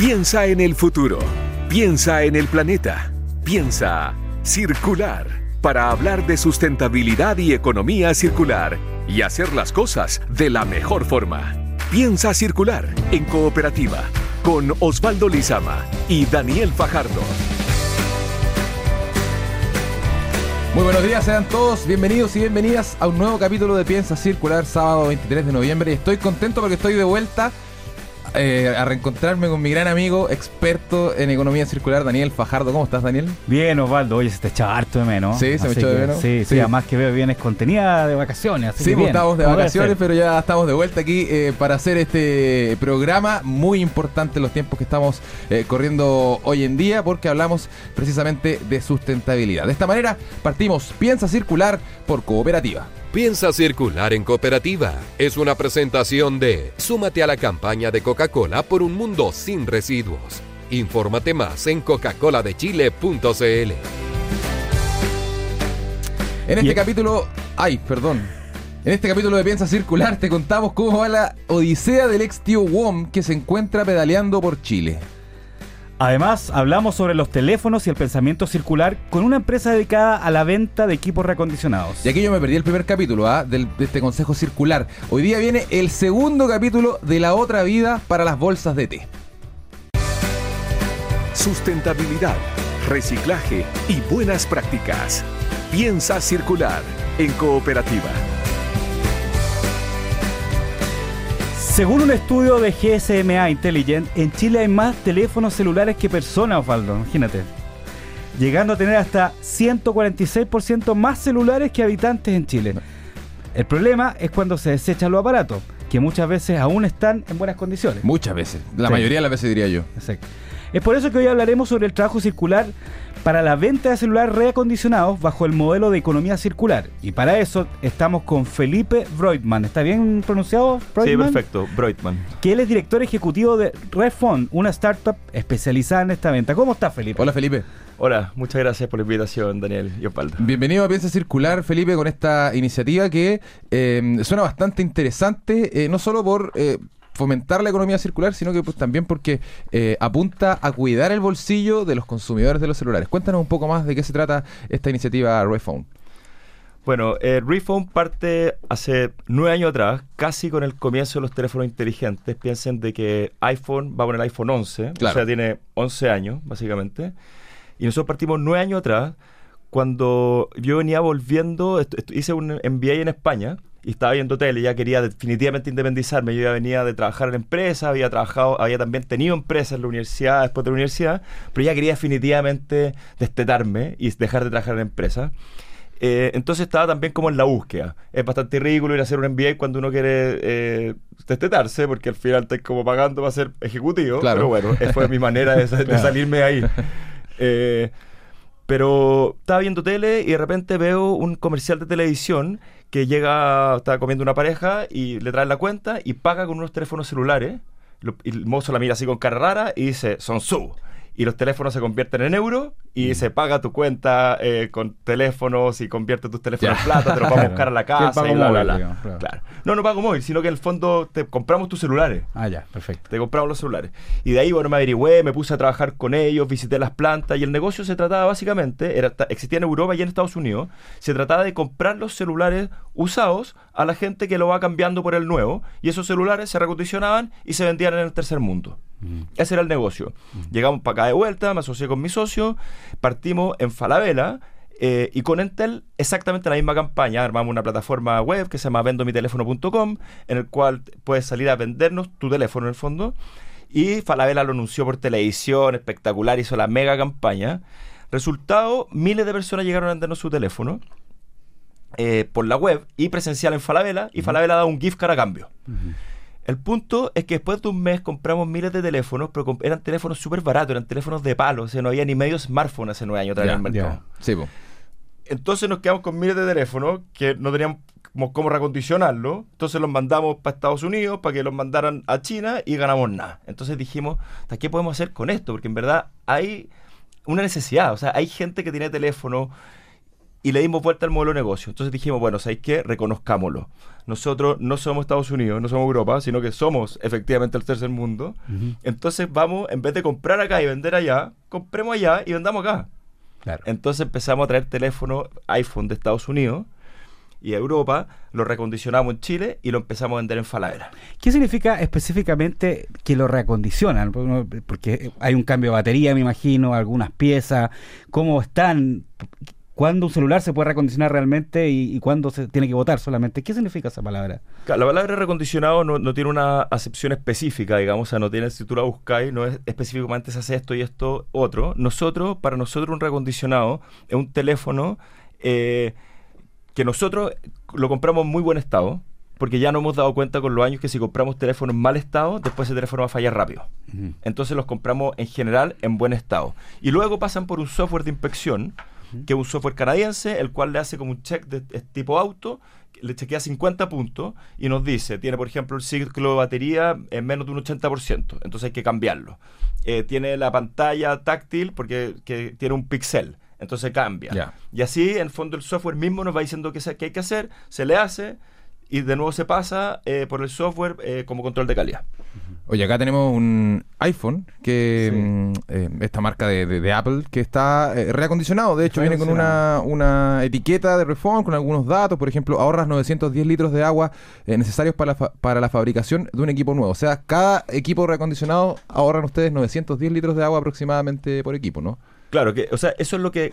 Piensa en el futuro. Piensa en el planeta. Piensa circular para hablar de sustentabilidad y economía circular y hacer las cosas de la mejor forma. Piensa circular en cooperativa con Osvaldo Lizama y Daniel Fajardo. Muy buenos días, sean todos bienvenidos y bienvenidas a un nuevo capítulo de Piensa Circular, sábado 23 de noviembre. Estoy contento porque estoy de vuelta eh, a reencontrarme con mi gran amigo, experto en economía circular, Daniel Fajardo. ¿Cómo estás, Daniel? Bien, Osvaldo. Oye, se te echaba harto de menos. Sí, se me echó de menos. Sí, sí, además que veo vienes contenida de vacaciones. sí, pues, estamos de vacaciones, pero ya estamos de vuelta aquí eh, para hacer este programa muy importante en los tiempos que estamos eh, corriendo hoy en día, porque hablamos precisamente de sustentabilidad. De esta manera, partimos Piensa Circular por Cooperativa. Piensa circular en cooperativa. Es una presentación de Súmate a la campaña de Coca-Cola por un mundo sin residuos. Infórmate más en coca-coladechile.cl. En este capítulo, ay, perdón. En este capítulo de Piensa Circular te contamos cómo va la odisea del ex tío WOM que se encuentra pedaleando por Chile. Además, hablamos sobre los teléfonos y el pensamiento circular con una empresa dedicada a la venta de equipos reacondicionados. Y aquí yo me perdí el primer capítulo ¿ah? de este consejo circular. Hoy día viene el segundo capítulo de la otra vida para las bolsas de té. Sustentabilidad, reciclaje y buenas prácticas. Piensa circular en cooperativa. Según un estudio de GSMA Intelligent, en Chile hay más teléfonos celulares que personas, Osvaldo, imagínate. Llegando a tener hasta 146% más celulares que habitantes en Chile. El problema es cuando se desechan los aparatos, que muchas veces aún están en buenas condiciones. Muchas veces, la mayoría de las veces diría yo. Exacto. Es por eso que hoy hablaremos sobre el trabajo circular para la venta de celulares reacondicionados bajo el modelo de economía circular. Y para eso estamos con Felipe Breutmann. ¿Está bien pronunciado? Sí, perfecto, Breutmann. Que él es director ejecutivo de Refund, una startup especializada en esta venta. ¿Cómo está, Felipe? Hola, Felipe. Hola, muchas gracias por la invitación, Daniel y Opaldo. Bienvenido a Piensa Circular, Felipe, con esta iniciativa que eh, suena bastante interesante, eh, no solo por... Eh, fomentar la economía circular, sino que pues, también porque eh, apunta a cuidar el bolsillo de los consumidores de los celulares. Cuéntanos un poco más de qué se trata esta iniciativa Refone. Bueno, eh, Refone parte hace nueve años atrás, casi con el comienzo de los teléfonos inteligentes. Piensen de que iPhone va con el iPhone 11, o sea, tiene 11 años, básicamente. Y nosotros partimos nueve años atrás, cuando yo venía volviendo, hice un MBA en España, y estaba viendo tele, ya quería definitivamente independizarme. Yo ya venía de trabajar en empresa, había trabajado, había también tenido empresas en la universidad, después de la universidad, pero ya quería definitivamente destetarme y dejar de trabajar en empresa. Eh, entonces estaba también como en la búsqueda. Es bastante ridículo ir a hacer un MBA cuando uno quiere eh, destetarse, porque al final estás como pagando para ser ejecutivo. Pero bueno, fue mi manera de, salirme de ahí. Eh, pero estaba viendo tele y de repente veo un comercial de televisión que llega, está comiendo una pareja y le trae la cuenta y paga con unos teléfonos celulares. y el mozo la mira así con cara rara y dice, son su y los teléfonos se convierten en euros y mm. se paga tu cuenta eh, con teléfonos y convierte tus teléfonos en plata, te los va a buscar a la casa y bla, Claro. No, no pago móvil, sino que en el fondo te compramos tus celulares. Ah, ya, perfecto. Te compramos los celulares. Y de ahí, bueno, me averigüé, me puse a trabajar con ellos, visité las plantas y el negocio se trataba básicamente, era, existía en Europa y en Estados Unidos, se trataba de comprar los celulares usados a la gente que lo va cambiando por el nuevo y esos celulares se recondicionaban y se vendían en el tercer mundo. Mm. Ese era el negocio. Mm. Llegamos para acá de vuelta, me asocié con mi socio, partimos en Falabella. Eh, y con Entel, exactamente la misma campaña. Armamos una plataforma web que se llama vendomiteléfono.com, en el cual puedes salir a vendernos tu teléfono en el fondo. Y Falabella lo anunció por televisión, espectacular, hizo la mega campaña. Resultado, miles de personas llegaron a vendernos su teléfono eh, por la web y presencial en Falabella, y Falabella da un gift card a cambio. El punto es que después de un mes compramos miles de teléfonos, pero eran teléfonos súper baratos, eran teléfonos de palo, o sea, no había ni medio smartphone hace nueve años en el mercado. Entonces nos quedamos con miles de teléfonos que no teníamos cómo recondicionarlo. Entonces los mandamos para Estados Unidos para que los mandaran a China y ganamos nada. Entonces dijimos, ¿qué podemos hacer con esto? Porque en verdad hay una necesidad. O sea, hay gente que tiene teléfono y le dimos vuelta al modelo de negocio. Entonces dijimos, bueno, ¿sabéis qué? Reconozcámoslo. Nosotros no somos Estados Unidos, no somos Europa, sino que somos efectivamente el tercer mundo. Entonces vamos, en vez de comprar acá y vender allá, compremos allá y vendamos acá. Entonces empezamos a traer teléfonos iPhone de Estados Unidos y Europa, lo recondicionamos en Chile y lo empezamos a vender en Falabella. ¿Qué significa específicamente que lo reacondicionan? Porque hay un cambio de batería, me imagino, algunas piezas, ¿cómo están? ¿Cuándo un celular se puede recondicionar realmente y, cuándo se tiene que votar solamente? ¿Qué significa esa palabra? La palabra recondicionado no, tiene una acepción específica, digamos, o sea, no tiene, si tú la buscáis, no es específicamente se hace esto y esto otro. Nosotros, para nosotros un recondicionado es un teléfono eh, que nosotros lo compramos en muy buen estado, porque ya nos hemos dado cuenta con los años que si compramos teléfono en mal estado, después ese teléfono va a fallar rápido. Entonces los compramos en general en buen estado. Y luego pasan por un software de inspección que es un software canadiense, el cual le hace como un check de, tipo auto, le chequea 50 puntos y nos dice, tiene por ejemplo el ciclo de batería en menos de un 80%, entonces hay que cambiarlo. Eh, tiene la pantalla táctil porque tiene un pixel, entonces cambia. Y así, en el fondo, el software mismo nos va diciendo qué, qué hay que hacer, se le hace y de nuevo se pasa eh, por el software eh, como control de calidad. Oye, acá tenemos un iPhone, que mm, eh, esta marca de, Apple, que está reacondicionado. De hecho, viene con una, una, etiqueta de reform con algunos datos. Por ejemplo, ahorras 910 litros de agua necesarios para la, para la fabricación de un equipo nuevo. O sea, cada equipo reacondicionado ahorran ustedes 910 litros de agua aproximadamente por equipo, ¿no? Claro, que, o sea, eso es lo que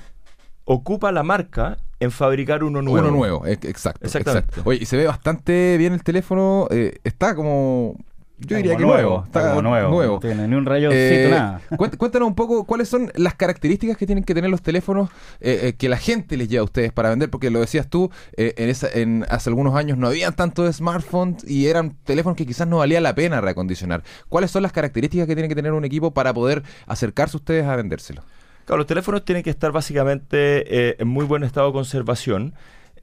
ocupa la marca en fabricar uno nuevo. Uno nuevo, exacto. Exacto. Oye, y se ve bastante bien el teléfono. Eh, está como. Yo diría que nuevo. Está, como nuevo. No tiene ni un rayo eh, nada. Cuéntanos un poco cuáles son las características que tienen que tener los teléfonos eh, que la gente les lleva a ustedes para vender, porque lo decías tú, en, esa, en hace algunos años no habían tantos smartphones y eran teléfonos que quizás no valía la pena reacondicionar. ¿Cuáles son las características que tiene que tener un equipo para poder acercarse ustedes a vendérselo? Claro, los teléfonos tienen que estar básicamente eh, en muy buen estado de conservación.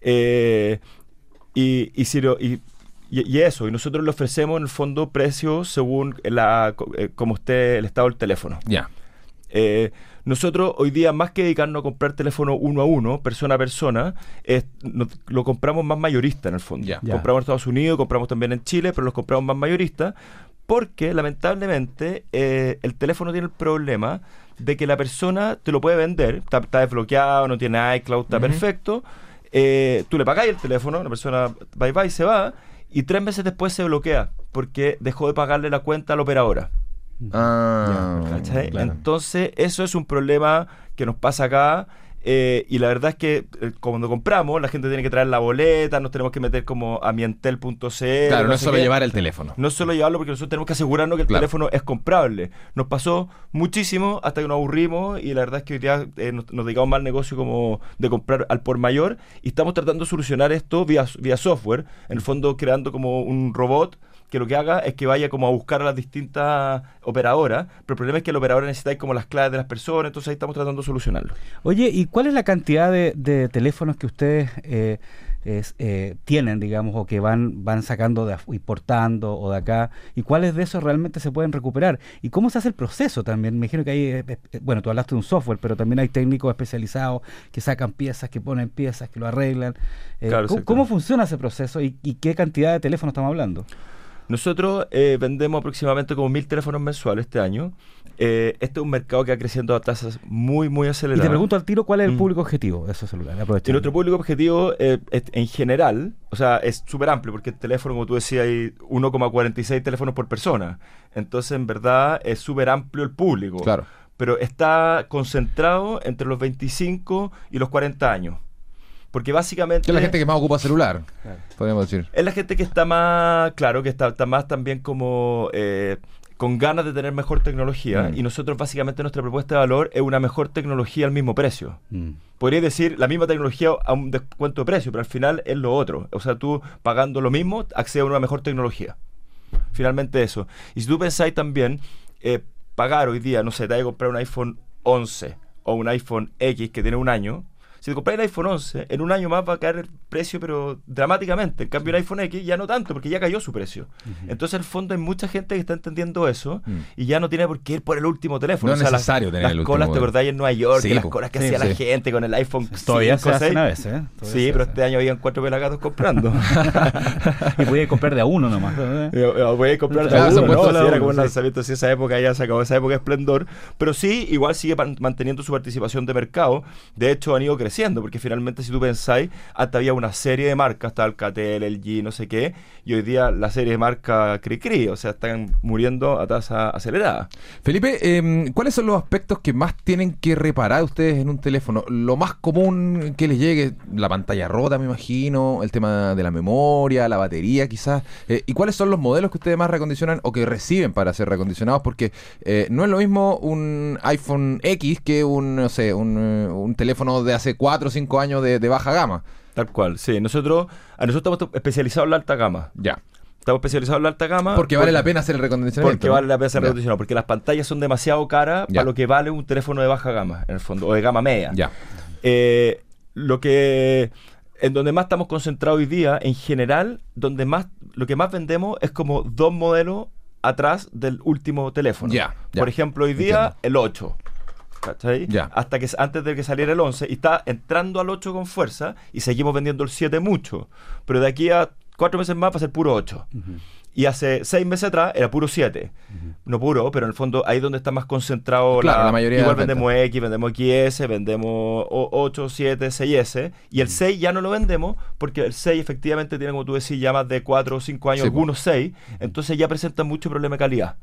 Eh, y, y, y, eso, y nosotros le ofrecemos en el fondo precios según la, eh, como esté el estado del teléfono. Ya. nosotros hoy día, más que dedicarnos a comprar teléfono uno a uno, persona a persona, lo compramos más mayorista en el fondo. Compramos en Estados Unidos, compramos también en Chile, pero los compramos más mayoristas porque lamentablemente el teléfono tiene el problema de que la persona te lo puede vender, está, desbloqueado, no tiene iCloud, está perfecto. Eh, tú le pagáis el teléfono, la persona bye bye se va, y tres meses después se bloquea porque dejó de pagarle la cuenta a la operadora. Ah, Entonces, eso es un problema que nos pasa acá eh, y la verdad es que eh, cuando compramos, la gente tiene que traer la boleta, nos tenemos que meter como a mientel.cl. Claro, no, es solo llevar el teléfono. No es solo llevarlo porque nosotros tenemos que asegurarnos que el teléfono es comprable. Nos pasó muchísimo hasta que nos aburrimos y la verdad es que hoy día eh, nos, dedicamos más al negocio como de comprar al por mayor y estamos tratando de solucionar esto vía, vía software, en el fondo creando como un robot que lo que haga es que vaya como a buscar a las distintas operadoras, pero el problema es que el operador necesita como las claves de las personas, entonces ahí estamos tratando de solucionarlo. Oye, ¿y cuál es la cantidad de, teléfonos que ustedes eh, eh, tienen, digamos, o que van, van sacando, de, importando o de acá? ¿Y cuáles de esos realmente se pueden recuperar? ¿Y cómo se hace el proceso también? Me imagino que hay, eh, bueno, tú hablaste de un software, pero también hay técnicos especializados que sacan piezas, que ponen piezas, que lo arreglan. ¿cómo, funciona ese proceso y, y qué cantidad de teléfonos estamos hablando? Nosotros eh, vendemos aproximadamente como mil teléfonos mensuales este año. Eh, este es un mercado que va creciendo a tasas muy, muy aceleradas. Y te pregunto al tiro cuál es el mm. público objetivo de esos celulares. Y nuestro público objetivo eh, en general, o sea, es súper amplio porque el teléfono, como tú decías, hay 1,46 teléfonos por persona. Entonces, en verdad, es súper amplio el público. Claro. Pero está concentrado entre los 25 y los 40 años. Porque básicamente... Es la gente que más ocupa celular, podemos decir. Es la gente que está más, claro, que está, más también como... Eh, con ganas de tener mejor tecnología mm. y nosotros básicamente nuestra propuesta de valor es una mejor tecnología al mismo precio. Mm. Podría decir la misma tecnología a un descuento de precio, pero al final es lo otro. O sea, tú pagando lo mismo accedes a una mejor tecnología. Finalmente eso. Y si tú pensáis también, eh, pagar hoy día, no sé, te hay que comprar un iPhone 11 o un iPhone X que tiene un año, Si te compras el iPhone 11, en un año más va a caer el precio, pero dramáticamente. En cambio, el iPhone X ya no tanto, porque ya cayó su precio. Entonces, en el fondo, hay mucha gente que está entendiendo eso mm. y ya no tiene por qué ir por el último teléfono. No es necesario tener las el colas, ¿te acordás en Nueva York? las colas que hacía la gente con el iPhone Todavía se hacen a veces, ¿eh? sí, pero este año habían cuatro pelagatos comprando. y podía comprar de a uno nomás. Voy a comprar de a uno, ¿no? Si era como un lanzamiento, si esa época ya se acabó, esa época de esplendor. Pero sí, igual sigue manteniendo su participación de mercado. De hecho, han ido creciendo, porque finalmente, si tú pensáis, hasta había una serie de marcas, está Alcatel, el G, no sé qué, y hoy día la serie de marcas cri-cri, o sea, están muriendo a tasa acelerada. Felipe, eh, ¿cuáles son los aspectos que más tienen que reparar ustedes en un teléfono? Lo más común que les llegue, la pantalla rota, me imagino, el tema de la memoria, la batería, quizás. Eh, ¿Y cuáles son los modelos que ustedes más recondicionan o que reciben para ser recondicionados? Porque eh, no es lo mismo un iPhone X que un, no sé, un, un teléfono de hace 4 o 5 años de, baja gama. Tal cual, sí. Nosotros, a nosotros estamos especializados en la alta gama. Ya. Estamos especializados en la alta gama. Porque vale la pena hacer el recondicionamiento. Porque vale la pena hacer el recondicionamiento. Porque las pantallas son demasiado caras para lo que vale un teléfono de baja gama, en el fondo, o de gama media. Ya. Eh, lo que. En donde más estamos concentrados hoy día, en general, donde más. Lo que más vendemos es como dos modelos atrás del último teléfono. Ya. Por ejemplo, hoy día, el 8. ¿Cachai? Hasta que antes de que saliera el 11 y está entrando al 8 con fuerza y seguimos vendiendo el 7 mucho. Pero de aquí a cuatro meses más va a ser puro 8. Y hace seis meses atrás era puro 7. No puro, pero en el fondo ahí es donde está más concentrado la, mayoría Igual vendemos X, vendemos XS, vendemos 8, 7, 6S. Y el 6 ya no lo vendemos porque el 6 efectivamente tiene, como tú decís, ya más de 4 o 5 años, algunos 6. Entonces ya presenta mucho problema de calidad.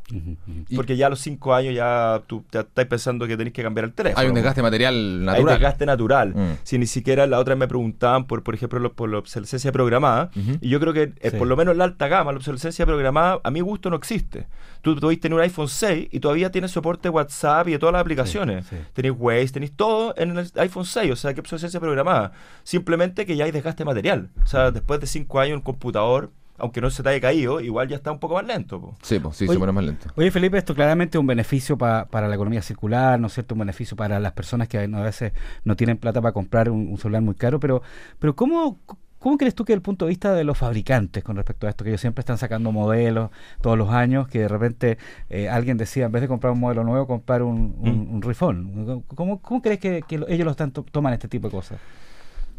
Porque ya a los 5 años ya tú ya estás pensando que tenés que cambiar el teléfono. Hay un desgaste material natural. Hay un desgaste natural. Mm. Si ni siquiera la otra me preguntaban por, por ejemplo, por la obsolescencia programada. Y yo creo que eh, por lo menos la alta gama, la obsolescencia programada, a mi gusto, no existe. Tú podéis tener un iPhone 6 y todavía tienes soporte WhatsApp y de todas las aplicaciones. Tenéis Waze, tenéis todo en el iPhone 6, o sea, que obsolescencia programada. Simplemente que ya hay desgaste material. O sea, después de 5 años un computador aunque no se te haya caído, igual ya está un poco más lento. Sí, sí, se pone más lento. Oye, Felipe, esto claramente es un beneficio para la economía circular, ¿no es cierto? Un beneficio para las personas que a veces no tienen plata para comprar un, un celular muy caro, pero, pero ¿cómo, ¿Cómo crees tú que el punto de vista de los fabricantes con respecto a esto, que ellos siempre están sacando modelos todos los años, que de repente eh, alguien decía, en vez de comprar un modelo nuevo, comprar un, un, mm. ¿Cómo, ¿Cómo, crees que, ellos lo están toman este tipo de cosas?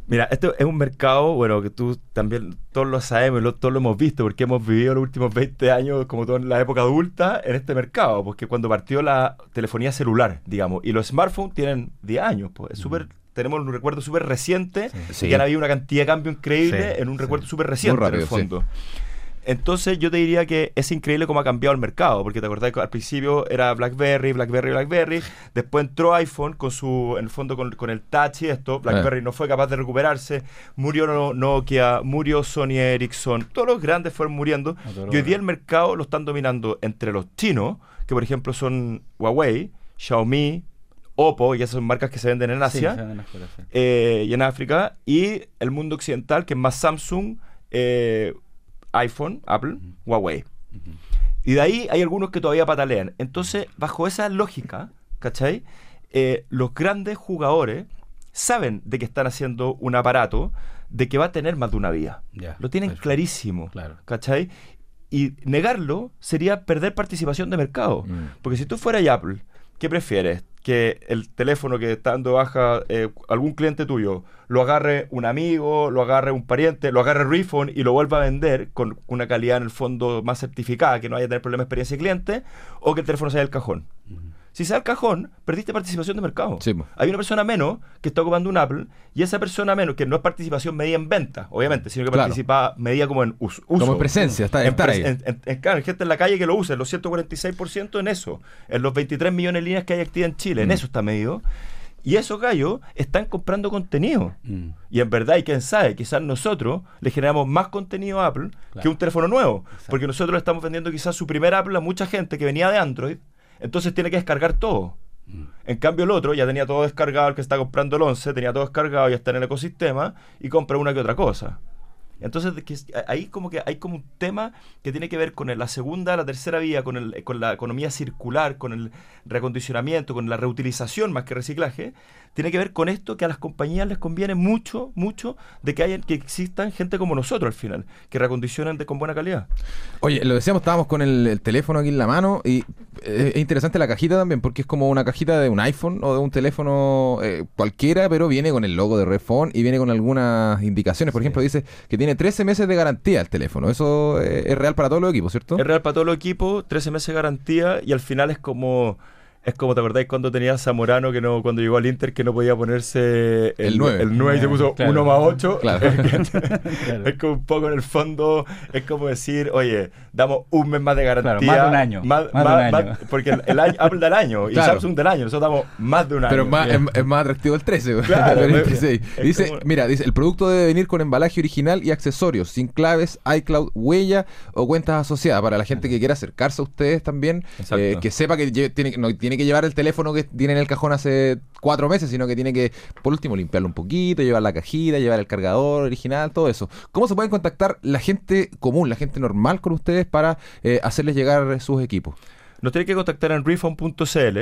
Mira, esto es un mercado, bueno, que tú también todos lo sabemos, todos lo hemos visto, porque hemos vivido los últimos 20 años, como toda la época adulta, en este mercado, porque cuando partió la telefonía celular, digamos, y los smartphones tienen 10 años, pues es súper tenemos un recuerdo súper reciente, sí. que han habido una cantidad de cambio increíble en un recuerdo súper reciente en el fondo. Entonces yo te diría que es increíble cómo ha cambiado el mercado, porque te acordás que al principio era BlackBerry, BlackBerry, BlackBerry, después entró iPhone con su, en el fondo con, el touch y esto, BlackBerry eh. no fue capaz de recuperarse, murió Nokia, murió Sony Ericsson, todos los grandes fueron muriendo, y hoy día el mercado lo están dominando entre los chinos, que por ejemplo son Huawei, Xiaomi, Oppo, y esas son marcas que se venden en Asia eh, y en África, y el mundo occidental, que es más Samsung, eh, iPhone, Apple, Huawei. Y de ahí hay algunos que todavía patalean. Entonces, bajo esa lógica, ¿cachai? Eh, los grandes jugadores saben de que están haciendo un aparato de que va a tener más de una vía. Lo tienen clarísimo, claro. ¿cachai? Y negarlo sería perder participación de mercado. Mm. Porque si tú fueras Apple, ¿qué prefieres? que el teléfono que está dando baja eh, algún cliente tuyo lo agarre un amigo, lo agarre un pariente, lo agarre Refund y lo vuelva a vender con una calidad en el fondo más certificada, que no haya tener problemas de experiencia de cliente, o que el teléfono sea del cajón. Si sea el cajón, perdiste participación de mercado. Hay una persona menos que está ocupando un Apple y esa persona menos, que no es participación medida en venta, obviamente, sino que participa medida como en uso. Como presencia, está, en, ahí. En, claro, gente en la calle que lo usa, los 146% en eso, en los 23 millones de líneas que hay activas en Chile, en mm. eso está medido. Y esos gallos están comprando contenido. Mm. Y en verdad, y quién sabe, quizás nosotros le generamos más contenido a Apple que un teléfono nuevo. Porque nosotros le estamos vendiendo quizás su primer Apple a mucha gente que venía de Android entonces tiene que descargar todo. En cambio, el otro ya tenía todo descargado, el que está comprando el 11 tenía todo descargado, ya está en el ecosistema y compra una que otra cosa. Entonces, ahí como que hay como un tema que tiene que ver con la segunda, la tercera vía, con, el, con la economía circular, con el recondicionamiento, con la reutilización más que reciclaje, tiene que ver con esto que a las compañías les conviene mucho, mucho de que haya, que existan gente como nosotros al final, que recondicionen de, con buena calidad. Oye, lo decíamos, estábamos con el, teléfono aquí en la mano y eh, es interesante la cajita también, porque es como una cajita de un iPhone o de un teléfono eh, cualquiera, pero viene con el logo de Refone y viene con algunas indicaciones. Por ejemplo, dice que tiene 13 meses de garantía el teléfono. Eso eh, es real para todos los equipos, ¿cierto? Es real para todos los equipos, 13 meses de garantía y al final es como es como, ¿te acordáis cuando tenía Zamorano, que no, cuando llegó al Inter, que no podía ponerse el, 9, el 9 y se puso 1 más 8? Es como un poco en el fondo, es como decir, oye, damos un mes más de garantía. más de un año. Más, de un año. porque el, año habla del año y Samsung del año, nosotros damos más de un año. Pero más, es, más atractivo el 13, claro, el 26. Dice, mira, dice, el producto debe venir con embalaje original y accesorios, sin claves, iCloud, huella o cuentas asociadas. Para la gente que quiera acercarse a ustedes también, eh, que sepa que tiene, no, tiene que llevar el teléfono que tiene en el cajón hace cuatro meses, sino que tiene que, por último, limpiarlo un poquito, llevar la cajita, llevar el cargador original, todo eso. ¿Cómo se pueden contactar la gente común, la gente normal con ustedes para eh, hacerles llegar sus equipos? Nos tienen que contactar en refund.cl.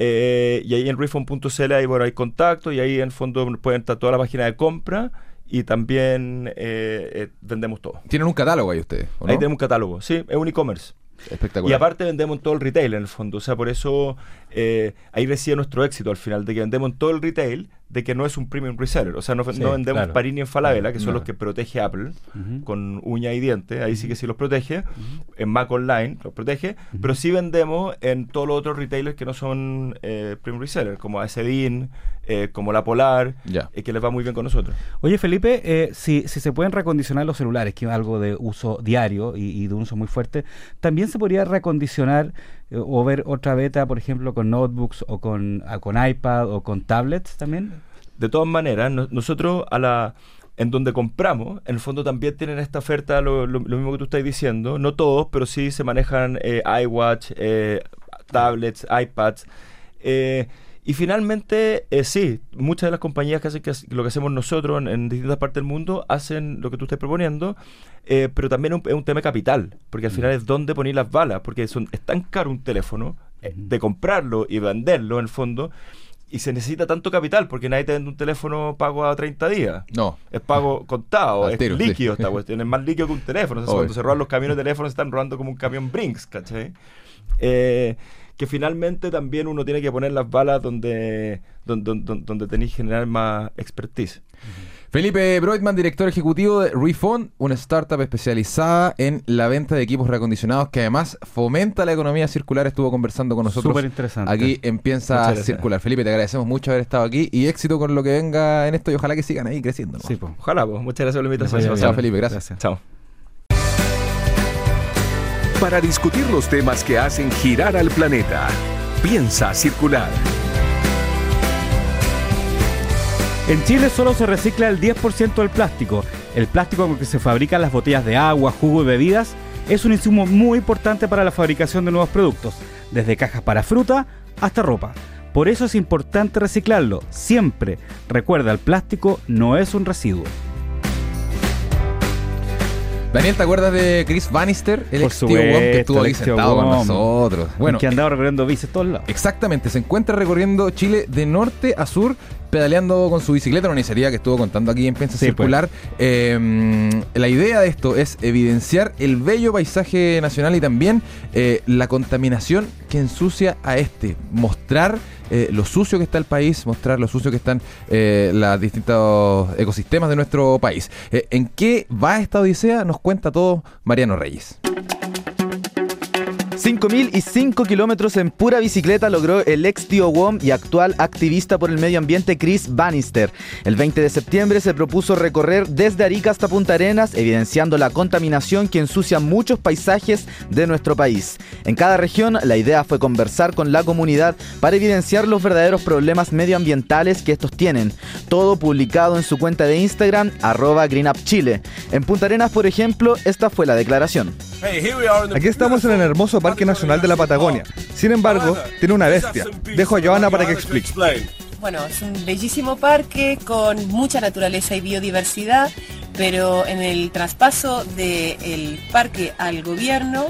Eh, y ahí en refund.cl hay, bueno, hay contacto y ahí en el fondo pueden estar toda la página de compra y también eh, vendemos todo. ¿Tienen un catálogo ahí ustedes? Ahí tenemos un catálogo, sí, es un e-commerce. Espectacular. Y aparte vendemos en todo el retail en el fondo. O sea, por eso eh, ahí reside nuestro éxito al final, de que vendemos en todo el retail, de que no es un premium reseller. O sea, no, vendemos Parini en Falabella, que son los que protege Apple con uña y diente. Ahí sí que sí los protege. En Mac Online los protege. Pero sí vendemos en todos los otros retailers que no son eh, premium reseller, como Acedin, eh, como La Polar, eh, que les va muy bien con nosotros. Oye, Felipe, si, si se pueden recondicionar los celulares, que es algo de uso diario y, y de un uso muy fuerte, también se podría recondicionar o ver otra beta, por ejemplo, con notebooks o con, con iPad o con tablets también? De todas maneras, nosotros a la en donde compramos, en el fondo también tienen esta oferta, lo, mismo que tú estás diciendo, no todos, pero sí se manejan eh, iWatch, eh, tablets, iPads. Eh, y finalmente, eh, sí, muchas de las compañías que hacen que, lo que hacemos nosotros en, distintas partes del mundo hacen lo que tú estás proponiendo, eh, pero también es un, tema de capital, porque al final es dónde poner las balas, porque son, es tan caro un teléfono eh, de comprarlo y venderlo en el fondo, y se necesita tanto capital, porque nadie te vende un teléfono pago a 30 días. No. Es pago contado, es líquido esta cuestión, es más líquido que un teléfono. cuando se roban los camiones de teléfono, se están robando como un camión Brinks, ¿cachai? Eh, que finalmente también uno tiene que poner las balas donde, donde, donde, tenéis generar más expertise. Felipe Broidman, director ejecutivo de Refund, una startup especializada en la venta de equipos reacondicionados que además fomenta la economía circular. Estuvo conversando con nosotros. Súper interesante. Aquí empieza a circular. Felipe, te agradecemos mucho haber estado aquí y éxito con lo que venga en esto y ojalá que sigan ahí creciendo. Sí, pues. Ojalá, pues. Muchas gracias por la invitación. Chao, Felipe. Gracias. Chao. Para discutir los temas que hacen girar al planeta. Piensa circular. En Chile solo se recicla el 10% del plástico. El plástico con que se fabrican las botellas de agua, jugo y bebidas es un insumo muy importante para la fabricación de nuevos productos, desde cajas para fruta hasta ropa. Por eso es importante reciclarlo, siempre. Recuerda, el plástico no es un residuo. Daniel, ¿te acuerdas de Chris Bannister? El ex tío que estuvo ahí sentado con nosotros. Bueno, que andaba recorriendo bicis todos lados. Exactamente, se encuentra recorriendo Chile de norte a sur, pedaleando con su bicicleta, una iniciativa que estuvo contando aquí en Piensa pues. Circular. Em, la idea de esto es evidenciar el bello paisaje nacional y también eh, la contaminación que ensucia a este. Mostrar eh, lo sucio que está el país, mostrar lo sucio que están eh, los distintos ecosistemas de nuestro país. Eh, ¿En qué va esta odisea? Nos cuenta todo Mariano Reyes. 5.005 kilómetros en pura bicicleta logró el ex tío WOM y actual activista por el medio ambiente Chris Bannister. El 20 de septiembre se propuso recorrer desde Arica hasta Punta Arenas, evidenciando la contaminación que ensucia muchos paisajes de nuestro país. En cada región, la idea fue conversar con la comunidad para evidenciar los verdaderos problemas medioambientales que estos tienen. Todo publicado en su cuenta de Instagram, arroba GreenUpChile. En Punta Arenas, por ejemplo, esta fue la declaración. Aquí estamos en el hermoso Parque Nacional de la Patagonia. Sin embargo, tiene una bestia. Dejo a Joana para que explique. Bueno, es un bellísimo parque con mucha naturaleza y biodiversidad pero en el traspaso del parque al gobierno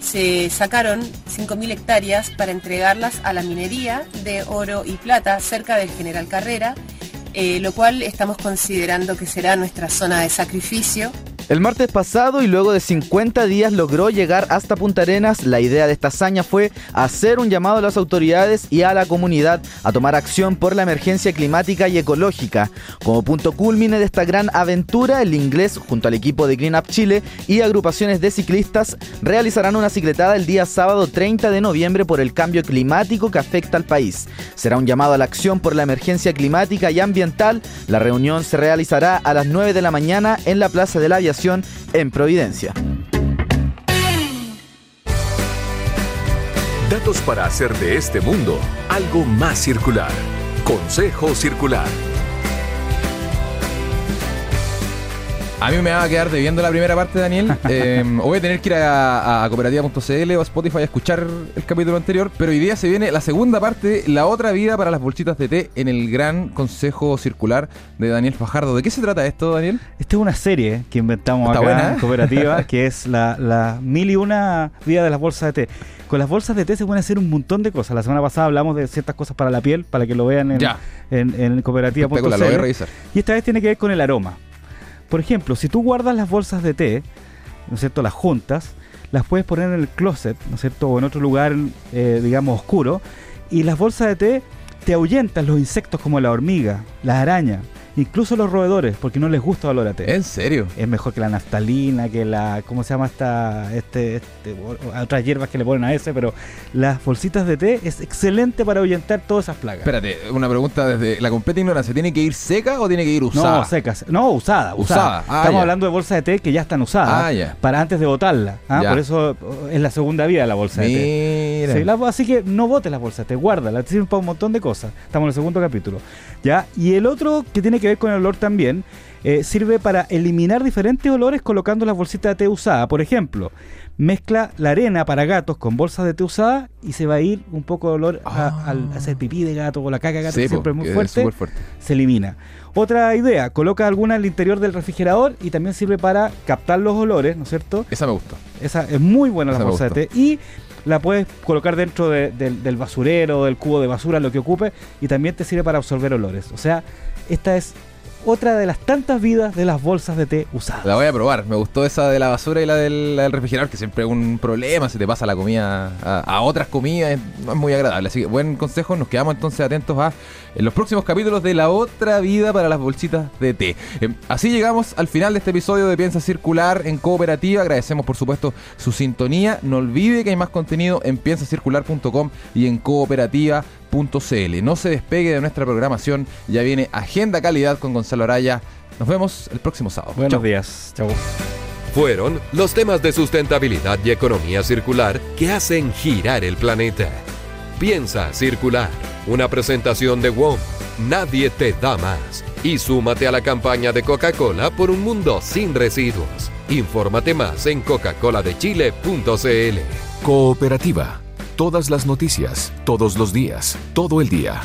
se sacaron 5.000 hectáreas para entregarlas a la minería de oro y plata cerca del General Carrera, eh, lo cual estamos considerando que será nuestra zona de sacrificio el martes pasado y luego de 50 días logró llegar hasta Punta Arenas. La idea de esta hazaña fue hacer un llamado a las autoridades y a la comunidad a tomar acción por la emergencia climática y ecológica. Como punto culmine de esta gran aventura, el inglés junto al equipo de Green Up Chile y agrupaciones de ciclistas realizarán una cicletada el día sábado 30 de noviembre por el cambio climático que afecta al país. Será un llamado a la acción por la emergencia climática y ambiental. La reunión se realizará a las 9 de la mañana en la Plaza de la Aviación en Providencia. Datos para hacer de este mundo algo más circular. Consejo Circular. A mí me va a quedar debiendo la primera parte, Daniel. Eh, voy a tener que ir a, cooperativa.cl o a Spotify a escuchar el capítulo anterior, pero hoy día se viene la segunda parte, la otra vida para las bolsitas de té en el gran consejo circular de Daniel Fajardo. ¿De qué se trata esto, Daniel? Esta es una serie que inventamos acá buena, en ¿eh? cooperativa, que es la, la mil y una vida de las bolsas de té. Con las bolsas de té se pueden hacer un montón de cosas. La semana pasada hablamos de ciertas cosas para la piel, para que lo vean en, en, en cooperativa.cl. Y esta vez tiene que ver con el aroma. Por ejemplo, si tú guardas las bolsas de té, ¿no es cierto? Las juntas, las puedes poner en el closet, ¿no es cierto? O en otro lugar, eh, digamos, oscuro. Y las bolsas de té te ahuyentan los insectos como la hormiga, las arañas, incluso los roedores, porque no les gusta el olor a té. ¿En serio? Es mejor que la naftalina, que la, ¿cómo se llama esta, este, este otras hierbas que le ponen a ese, pero las bolsitas de té es excelente para ahuyentar todas esas plagas. Espérate, una pregunta desde la completa ignorancia, ¿tiene que ir seca o tiene que ir usada? No, secas, no, usada, usada. Ah, Estamos hablando de bolsas de té que ya están usadas, ah, para antes de botarla, ¿ah? por eso es la segunda vida de la bolsa de té. así que no botes las bolsas, te guárdala, te sirven para un montón de cosas. Estamos en el segundo capítulo. ¿ya? Y el otro que tiene que ver con el olor también, eh, sirve para eliminar diferentes olores colocando las bolsitas de té usada. Por ejemplo, mezcla la arena para gatos con bolsas de té usada y se va a ir un poco de olor ah. al hacer pipí de gato o la caca de gato, siempre es muy fuerte, se elimina. Otra idea, coloca alguna al interior del refrigerador y también sirve para captar los olores, ¿no es cierto? Esa me gusta. Esa es muy buena la bolsa de té. Y la puedes colocar dentro del basurero, del cubo de basura, lo que ocupe, y también te sirve para absorber olores. O sea, esta es otra de las tantas vidas de las bolsas de té usadas. La voy a probar. Me gustó esa de la basura y la del, refrigerador, que siempre es un problema si te pasa la comida a, otras comidas. Es muy agradable. Así que buen consejo. Nos quedamos entonces atentos a los próximos capítulos de La Otra Vida para las bolsitas de té. Em, así llegamos al final de este episodio de Piensa Circular en Cooperativa. Agradecemos por supuesto su sintonía. No olvide que hay más contenido en piensacircular.com y en No se despegue de nuestra programación. Ya viene Agenda Calidad con Gonzalo Araya. Nos vemos el próximo sábado. Buenos días. Chau. Fueron los temas de sustentabilidad y economía circular que hacen girar el planeta. Piensa Circular, una presentación de WOM. Nadie te da más. Y súmate a la campaña de Coca-Cola por un mundo sin residuos. Infórmate más en coca-coladechile.cl. Cooperativa. Todas las noticias, todos los días, todo el día.